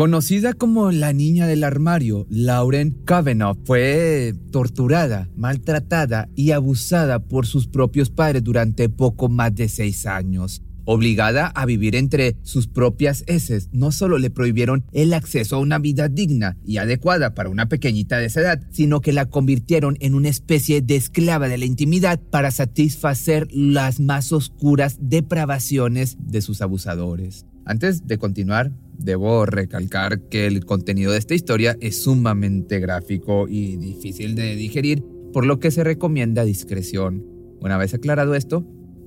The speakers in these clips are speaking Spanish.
Conocida como la niña del armario, Lauren Kavanaugh fue torturada, maltratada y abusada por sus propios padres durante poco más de seis años. Obligada a vivir entre sus propias heces, no solo le prohibieron el acceso a una vida digna y adecuada para una pequeñita de esa edad, sino que la convirtieron en una especie de esclava de la intimidad para satisfacer las más oscuras depravaciones de sus abusadores. Antes de continuar, debo recalcar que el contenido de esta historia es sumamente gráfico y difícil de digerir, por lo que se recomienda discreción. Una vez aclarado esto,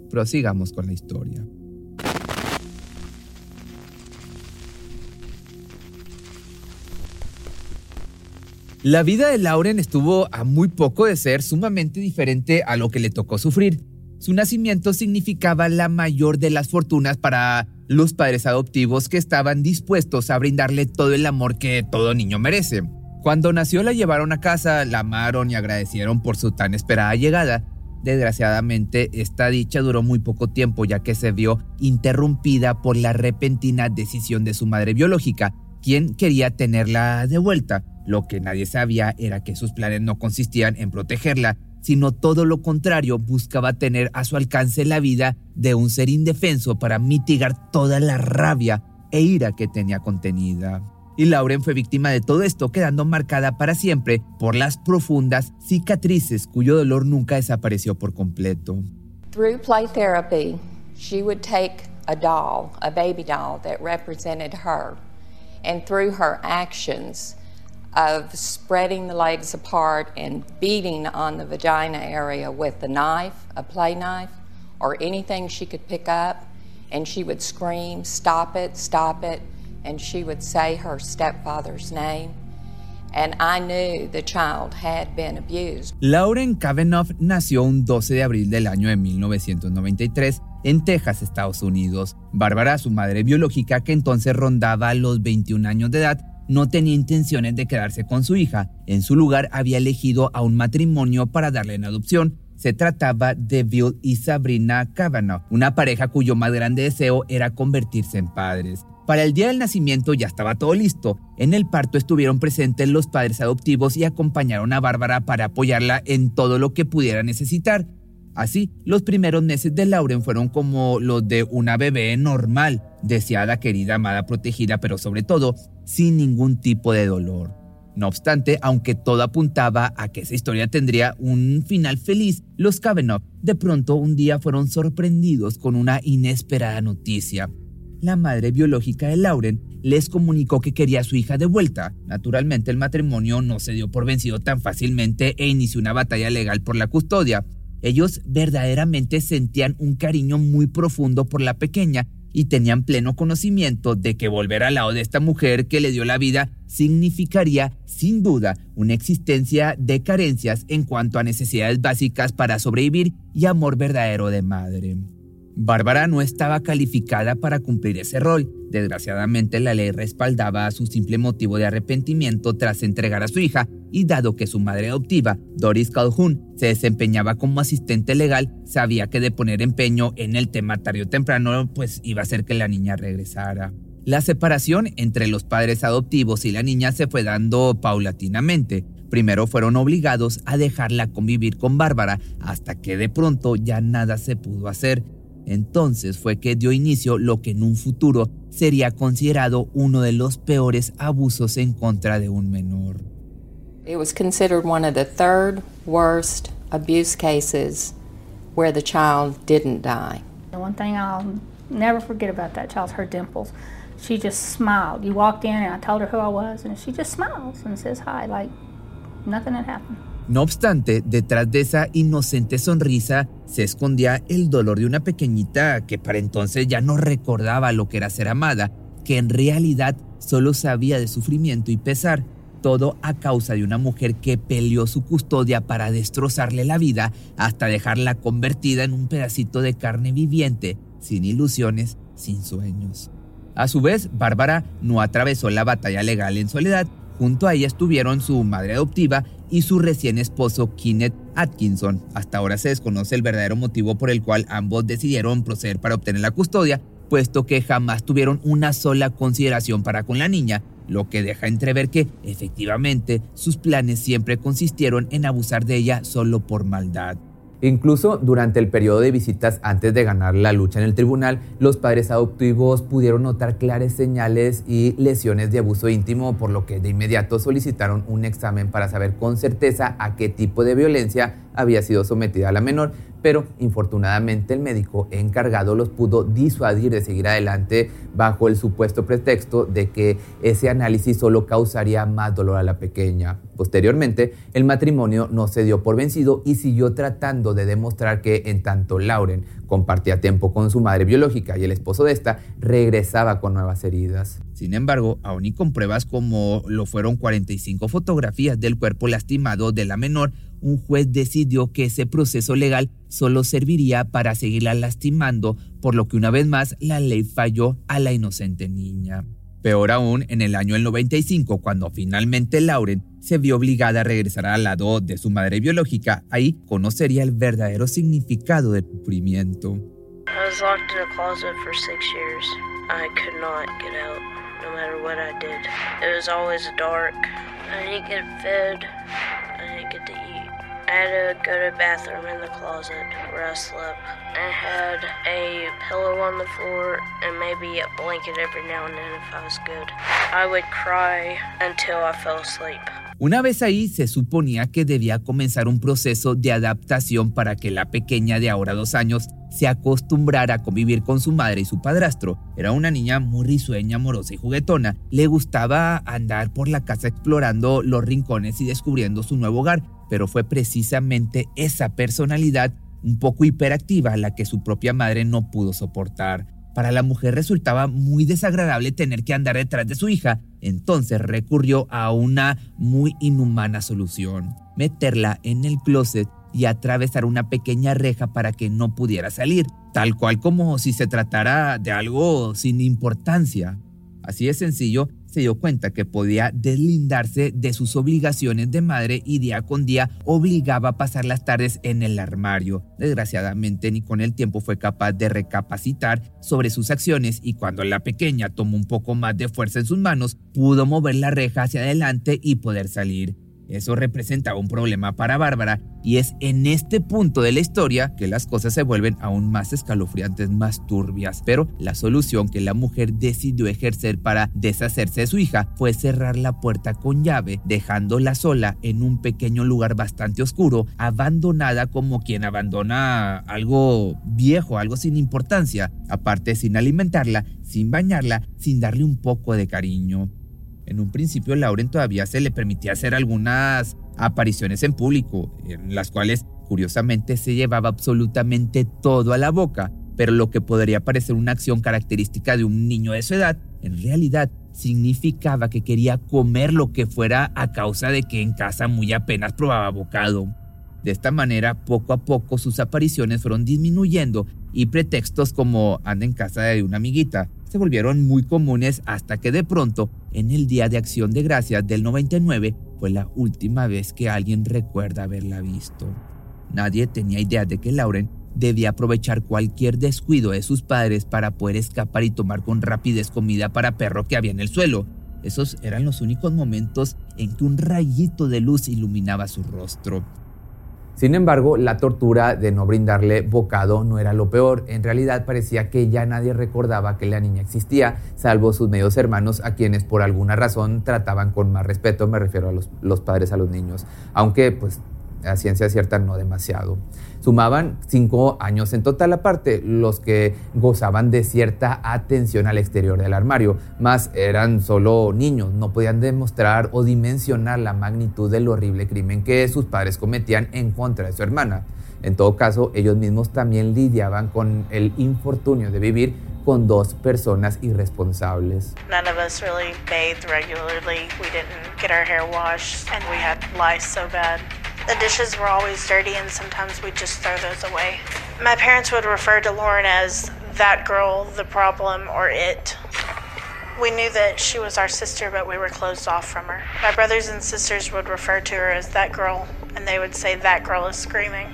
prosigamos con la historia. La vida de Lauren estuvo a muy poco de ser sumamente diferente a lo que le tocó sufrir. Su nacimiento significaba la mayor de las fortunas para los padres adoptivos que estaban dispuestos a brindarle todo el amor que todo niño merece. Cuando nació la llevaron a casa, la amaron y agradecieron por su tan esperada llegada. Desgraciadamente, esta dicha duró muy poco tiempo ya que se vio interrumpida por la repentina decisión de su madre biológica, quien quería tenerla de vuelta. Lo que nadie sabía era que sus planes no consistían en protegerla, sino todo lo contrario, buscaba tener a su alcance la vida de un ser indefenso para mitigar toda la rabia e ira que tenía contenida. Y Lauren fue víctima de todo esto, quedando marcada para siempre por las profundas cicatrices cuyo dolor nunca desapareció por completo. Through play therapy, she would take a doll, a baby doll that represented her, and through her actions, of spreading the legs apart and beating on the vagina area with the knife, a play knife, or anything she could pick up. And she would scream, Stop it, stop it. And she would say her stepfather's name. And I knew the child had been abused. Lauren Kavanaugh nació un 12 de abril del año de 1993 en Texas, Estados Unidos. Bárbara, su madre biológica, que entonces rondaba los 21 años de edad, no tenía intenciones de quedarse con su hija. En su lugar había elegido a un matrimonio para darle en adopción. Se trataba de Bill y Sabrina Kavanaugh, una pareja cuyo más grande deseo era convertirse en padres. Para el día del nacimiento ya estaba todo listo. En el parto estuvieron presentes los padres adoptivos y acompañaron a Bárbara para apoyarla en todo lo que pudiera necesitar. Así, los primeros meses de Lauren fueron como los de una bebé normal, deseada, querida, amada, protegida, pero sobre todo sin ningún tipo de dolor. No obstante, aunque todo apuntaba a que esa historia tendría un final feliz, los Kavanaugh de pronto un día fueron sorprendidos con una inesperada noticia. La madre biológica de Lauren les comunicó que quería a su hija de vuelta. Naturalmente el matrimonio no se dio por vencido tan fácilmente e inició una batalla legal por la custodia. Ellos verdaderamente sentían un cariño muy profundo por la pequeña y tenían pleno conocimiento de que volver al lado de esta mujer que le dio la vida significaría, sin duda, una existencia de carencias en cuanto a necesidades básicas para sobrevivir y amor verdadero de madre. Bárbara no estaba calificada para cumplir ese rol. Desgraciadamente la ley respaldaba su simple motivo de arrepentimiento tras entregar a su hija y dado que su madre adoptiva, Doris Calhoun, se desempeñaba como asistente legal, sabía que de poner empeño en el tema tarde o temprano pues iba a hacer que la niña regresara. La separación entre los padres adoptivos y la niña se fue dando paulatinamente. Primero fueron obligados a dejarla convivir con Bárbara hasta que de pronto ya nada se pudo hacer. Entonces fue que dio inicio lo que en un futuro sería considerado uno de los peores abusos en contra de un menor. It was considered one of the third worst abuse cases where the child didn't die. The one thing I'll never forget about that child's her dimples. She just smiled. You walked in and I told her who I was and she just smiles and says hi like nothing had happened. No obstante, detrás de esa inocente sonrisa se escondía el dolor de una pequeñita que para entonces ya no recordaba lo que era ser amada, que en realidad solo sabía de sufrimiento y pesar, todo a causa de una mujer que peleó su custodia para destrozarle la vida hasta dejarla convertida en un pedacito de carne viviente, sin ilusiones, sin sueños. A su vez, Bárbara no atravesó la batalla legal en soledad, Junto a ella estuvieron su madre adoptiva y su recién esposo Kenneth Atkinson. Hasta ahora se desconoce el verdadero motivo por el cual ambos decidieron proceder para obtener la custodia, puesto que jamás tuvieron una sola consideración para con la niña, lo que deja entrever que, efectivamente, sus planes siempre consistieron en abusar de ella solo por maldad. Incluso durante el periodo de visitas antes de ganar la lucha en el tribunal, los padres adoptivos pudieron notar claras señales y lesiones de abuso íntimo, por lo que de inmediato solicitaron un examen para saber con certeza a qué tipo de violencia había sido sometida la menor, pero infortunadamente el médico encargado los pudo disuadir de seguir adelante bajo el supuesto pretexto de que ese análisis solo causaría más dolor a la pequeña. Posteriormente, el matrimonio no se dio por vencido y siguió tratando de demostrar que en tanto Lauren compartía tiempo con su madre biológica y el esposo de esta regresaba con nuevas heridas. Sin embargo, aún y con pruebas como lo fueron 45 fotografías del cuerpo lastimado de la menor, un juez decidió que ese proceso legal solo serviría para seguirla lastimando, por lo que una vez más la ley falló a la inocente niña. Peor aún, en el año 95, cuando finalmente Lauren se vio obligada a regresar al lado de su madre biológica, ahí conocería el verdadero significado del sufrimiento. I. I had to go to the bathroom in the closet where I slept. I had a pillow on the floor and maybe a blanket every now and then if I was good. I would cry until I fell asleep. Una vez ahí, se suponía que debía comenzar un proceso de adaptación para que la pequeña de ahora dos años se acostumbrara a convivir con su madre y su padrastro. Era una niña muy risueña, amorosa y juguetona. Le gustaba andar por la casa explorando los rincones y descubriendo su nuevo hogar, pero fue precisamente esa personalidad un poco hiperactiva la que su propia madre no pudo soportar. Para la mujer resultaba muy desagradable tener que andar detrás de su hija, entonces recurrió a una muy inhumana solución, meterla en el closet y atravesar una pequeña reja para que no pudiera salir, tal cual como si se tratara de algo sin importancia. Así de sencillo, se dio cuenta que podía deslindarse de sus obligaciones de madre y día con día obligaba a pasar las tardes en el armario. Desgraciadamente ni con el tiempo fue capaz de recapacitar sobre sus acciones y cuando la pequeña tomó un poco más de fuerza en sus manos, pudo mover la reja hacia adelante y poder salir. Eso representaba un problema para Bárbara y es en este punto de la historia que las cosas se vuelven aún más escalofriantes, más turbias. Pero la solución que la mujer decidió ejercer para deshacerse de su hija fue cerrar la puerta con llave, dejándola sola en un pequeño lugar bastante oscuro, abandonada como quien abandona algo viejo, algo sin importancia, aparte sin alimentarla, sin bañarla, sin darle un poco de cariño. En un principio, Lauren todavía se le permitía hacer algunas apariciones en público, en las cuales curiosamente se llevaba absolutamente todo a la boca, pero lo que podría parecer una acción característica de un niño de su edad, en realidad significaba que quería comer lo que fuera a causa de que en casa muy apenas probaba bocado. De esta manera, poco a poco sus apariciones fueron disminuyendo y pretextos como anda en casa de una amiguita se volvieron muy comunes hasta que de pronto, en el Día de Acción de Gracias del 99, fue la última vez que alguien recuerda haberla visto. Nadie tenía idea de que Lauren debía aprovechar cualquier descuido de sus padres para poder escapar y tomar con rapidez comida para perro que había en el suelo. Esos eran los únicos momentos en que un rayito de luz iluminaba su rostro. Sin embargo, la tortura de no brindarle bocado no era lo peor. En realidad parecía que ya nadie recordaba que la niña existía, salvo sus medios hermanos a quienes por alguna razón trataban con más respeto, me refiero a los, padres a los niños. Aunque pues a ciencia cierta no demasiado. Sumaban cinco años en total aparte los que gozaban de cierta atención al exterior del armario, más eran solo niños, no podían demostrar o dimensionar la magnitud del horrible crimen que sus padres cometían en contra de su hermana. En todo caso, ellos mismos también lidiaban con el infortunio de vivir con dos personas irresponsables. None of us really bathed regularly. We didn't get our hair washed and we had lice so bad. The dishes were always dirty, and sometimes we'd just throw those away. My parents would refer to Lauren as that girl, the problem, or it. We knew that she was our sister, but we were closed off from her. My brothers and sisters would refer to her as that girl, and they would say, That girl is screaming.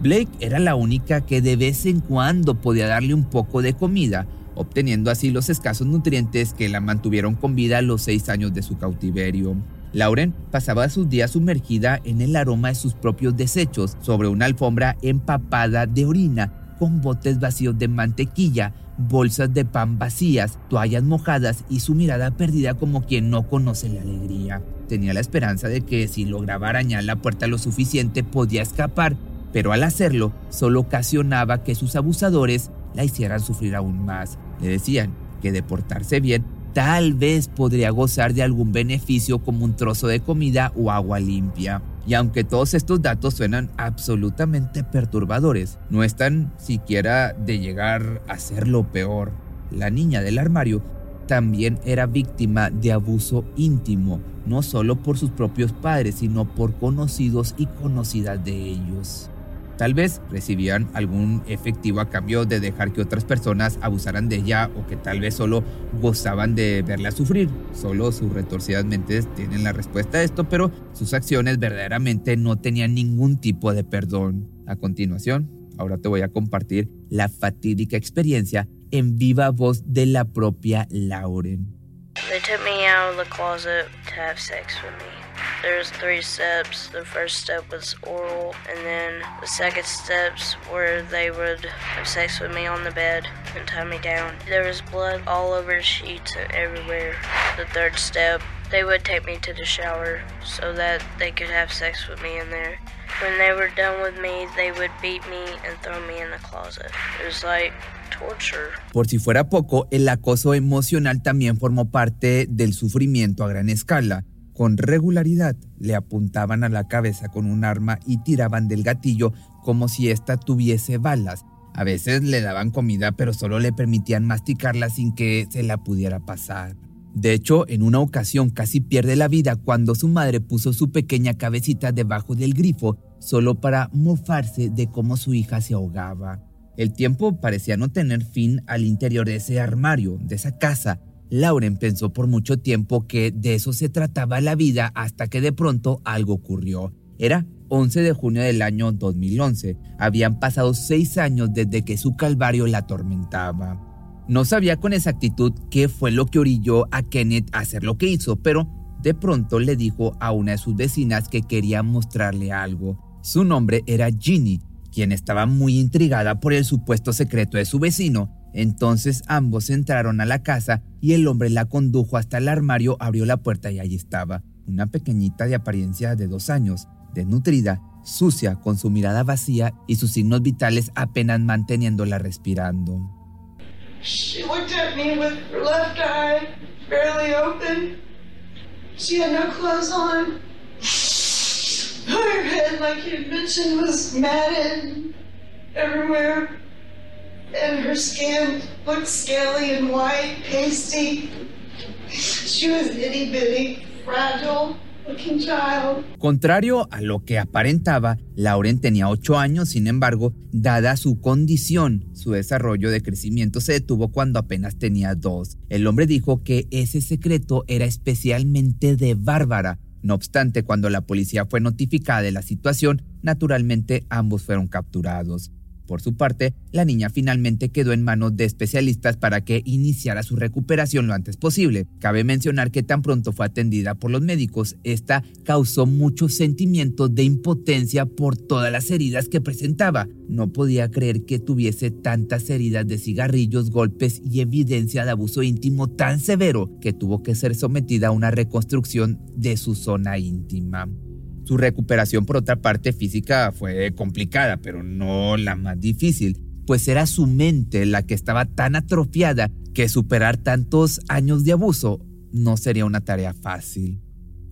Blake era la única que de vez en cuando podía darle un poco de comida obteniendo así los escasos nutrientes que la mantuvieron con vida los seis años de su cautiverio. Lauren pasaba sus días sumergida en el aroma de sus propios desechos sobre una alfombra empapada de orina con botes vacíos de mantequilla, bolsas de pan vacías, toallas mojadas y su mirada perdida como quien no conoce la alegría. Tenía la esperanza de que si lograba arañar la puerta lo suficiente podía escapar, pero al hacerlo solo ocasionaba que sus abusadores la hicieran sufrir aún más. Le decían que de portarse bien tal vez podría gozar de algún beneficio como un trozo de comida o agua limpia. Y aunque todos estos datos suenan absolutamente perturbadores, no están siquiera de llegar a ser lo peor. La niña del armario también era víctima de abuso íntimo, no solo por sus propios padres, sino por conocidos y conocidas de ellos. Tal vez recibían algún efectivo a cambio de dejar que otras personas abusaran de ella o que tal vez solo gozaban de verla sufrir. Solo sus retorcidas mentes tienen la respuesta a esto, pero sus acciones verdaderamente no tenían ningún tipo de perdón. A continuación, ahora te voy a compartir la fatídica experiencia en viva voz de la propia Lauren. They took me out of the closet to have sex with me. There's three steps. The first step was oral, and then the second steps where they would have sex with me on the bed and tie me down. There was blood all over the sheets and everywhere. The third step, they would take me to the shower so that they could have sex with me in there. When they were done with me, they would beat me and throw me in the closet. It was like. Por si fuera poco, el acoso emocional también formó parte del sufrimiento a gran escala. Con regularidad le apuntaban a la cabeza con un arma y tiraban del gatillo como si ésta tuviese balas. A veces le daban comida pero solo le permitían masticarla sin que se la pudiera pasar. De hecho, en una ocasión casi pierde la vida cuando su madre puso su pequeña cabecita debajo del grifo solo para mofarse de cómo su hija se ahogaba. El tiempo parecía no tener fin al interior de ese armario, de esa casa. Lauren pensó por mucho tiempo que de eso se trataba la vida hasta que de pronto algo ocurrió. Era 11 de junio del año 2011. Habían pasado seis años desde que su calvario la atormentaba. No sabía con exactitud qué fue lo que orilló a Kenneth a hacer lo que hizo, pero de pronto le dijo a una de sus vecinas que quería mostrarle algo. Su nombre era Ginny, quien estaba muy intrigada por el supuesto secreto de su vecino. Entonces ambos entraron a la casa y el hombre la condujo hasta el armario, abrió la puerta y allí estaba, una pequeñita de apariencia de dos años, desnutrida, sucia, con su mirada vacía y sus signos vitales apenas manteniéndola respirando. She looked at me with her left eye barely open. She had no clothes on. Her head, like you mentioned, was matted everywhere. And her skin looked scaly and white, pasty. She was itty bitty, fragile. Contrario a lo que aparentaba, Lauren tenía 8 años, sin embargo, dada su condición, su desarrollo de crecimiento se detuvo cuando apenas tenía 2. El hombre dijo que ese secreto era especialmente de Bárbara. No obstante, cuando la policía fue notificada de la situación, naturalmente ambos fueron capturados. Por su parte, la niña finalmente quedó en manos de especialistas para que iniciara su recuperación lo antes posible. Cabe mencionar que tan pronto fue atendida por los médicos, esta causó muchos sentimientos de impotencia por todas las heridas que presentaba. No podía creer que tuviese tantas heridas de cigarrillos, golpes y evidencia de abuso íntimo tan severo que tuvo que ser sometida a una reconstrucción de su zona íntima. Su recuperación, por otra parte, física fue complicada, pero no la más difícil, pues era su mente la que estaba tan atrofiada que superar tantos años de abuso no sería una tarea fácil.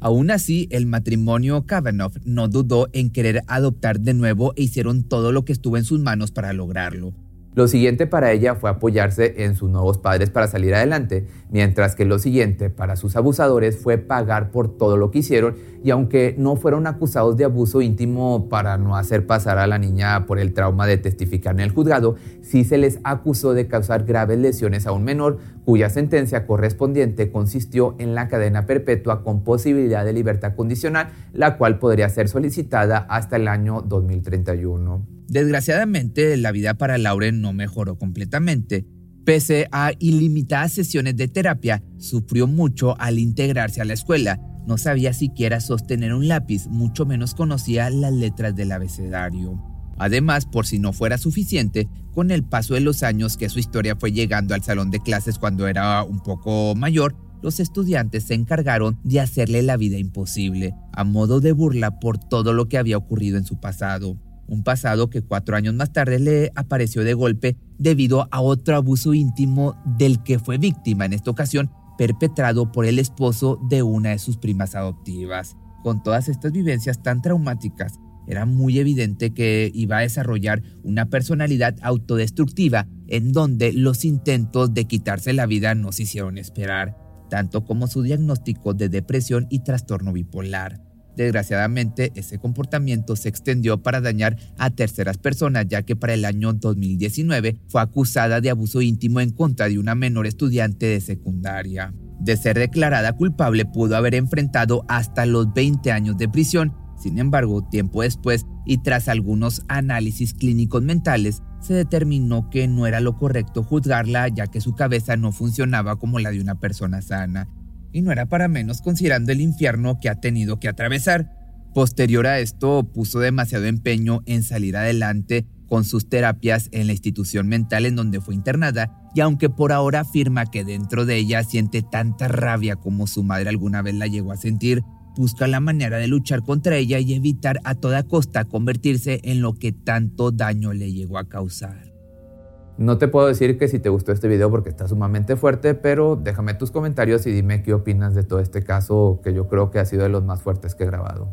Aún así, el matrimonio Kavanaugh no dudó en querer adoptar de nuevo e hicieron todo lo que estuvo en sus manos para lograrlo. Lo siguiente para ella fue apoyarse en sus nuevos padres para salir adelante, mientras que lo siguiente para sus abusadores fue pagar por todo lo que hicieron y aunque no fueron acusados de abuso íntimo para no hacer pasar a la niña por el trauma de testificar en el juzgado, sí se les acusó de causar graves lesiones a un menor cuya sentencia correspondiente consistió en la cadena perpetua con posibilidad de libertad condicional, la cual podría ser solicitada hasta el año 2031. Desgraciadamente, la vida para Lauren no mejoró completamente. Pese a ilimitadas sesiones de terapia, sufrió mucho al integrarse a la escuela. No sabía siquiera sostener un lápiz, mucho menos conocía las letras del abecedario. Además, por si no fuera suficiente, con el paso de los años que su historia fue llegando al salón de clases cuando era un poco mayor, los estudiantes se encargaron de hacerle la vida imposible, a modo de burla por todo lo que había ocurrido en su pasado un pasado que cuatro años más tarde le apareció de golpe debido a otro abuso íntimo del que fue víctima en esta ocasión perpetrado por el esposo de una de sus primas adoptivas. Con todas estas vivencias tan traumáticas, era muy evidente que iba a desarrollar una personalidad autodestructiva en donde los intentos de quitarse la vida no se hicieron esperar, tanto como su diagnóstico de depresión y trastorno bipolar. Desgraciadamente, ese comportamiento se extendió para dañar a terceras personas, ya que para el año 2019 fue acusada de abuso íntimo en contra de una menor estudiante de secundaria. De ser declarada culpable, pudo haber enfrentado hasta los 20 años de prisión. Sin embargo, tiempo después y tras algunos análisis clínicos mentales, se determinó que no era lo correcto juzgarla ya que su cabeza no funcionaba como la de una persona sana y no era para menos considerando el infierno que ha tenido que atravesar. Posterior a esto, puso demasiado empeño en salir adelante con sus terapias en la institución mental en donde fue internada, y aunque por ahora afirma que dentro de ella siente tanta rabia como su madre alguna vez la llegó a sentir, busca la manera de luchar contra ella y evitar a toda costa convertirse en lo que tanto daño le llegó a causar. No te puedo decir que si te gustó este video porque está sumamente fuerte, pero déjame tus comentarios y dime qué opinas de todo este caso que yo creo que ha sido de los más fuertes que he grabado.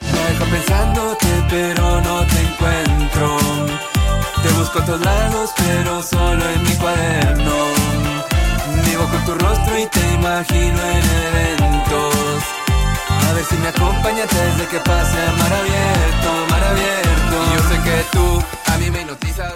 Dejo pensándote, pero no te encuentro. Te busco a todos lados, pero solo en mi cuaderno. Vivo con tu rostro y te imagino en eventos. A ver si me acompaña desde que pase a mar abierto, mar abierto. Y yo sé que tú a mí me hipnotizas,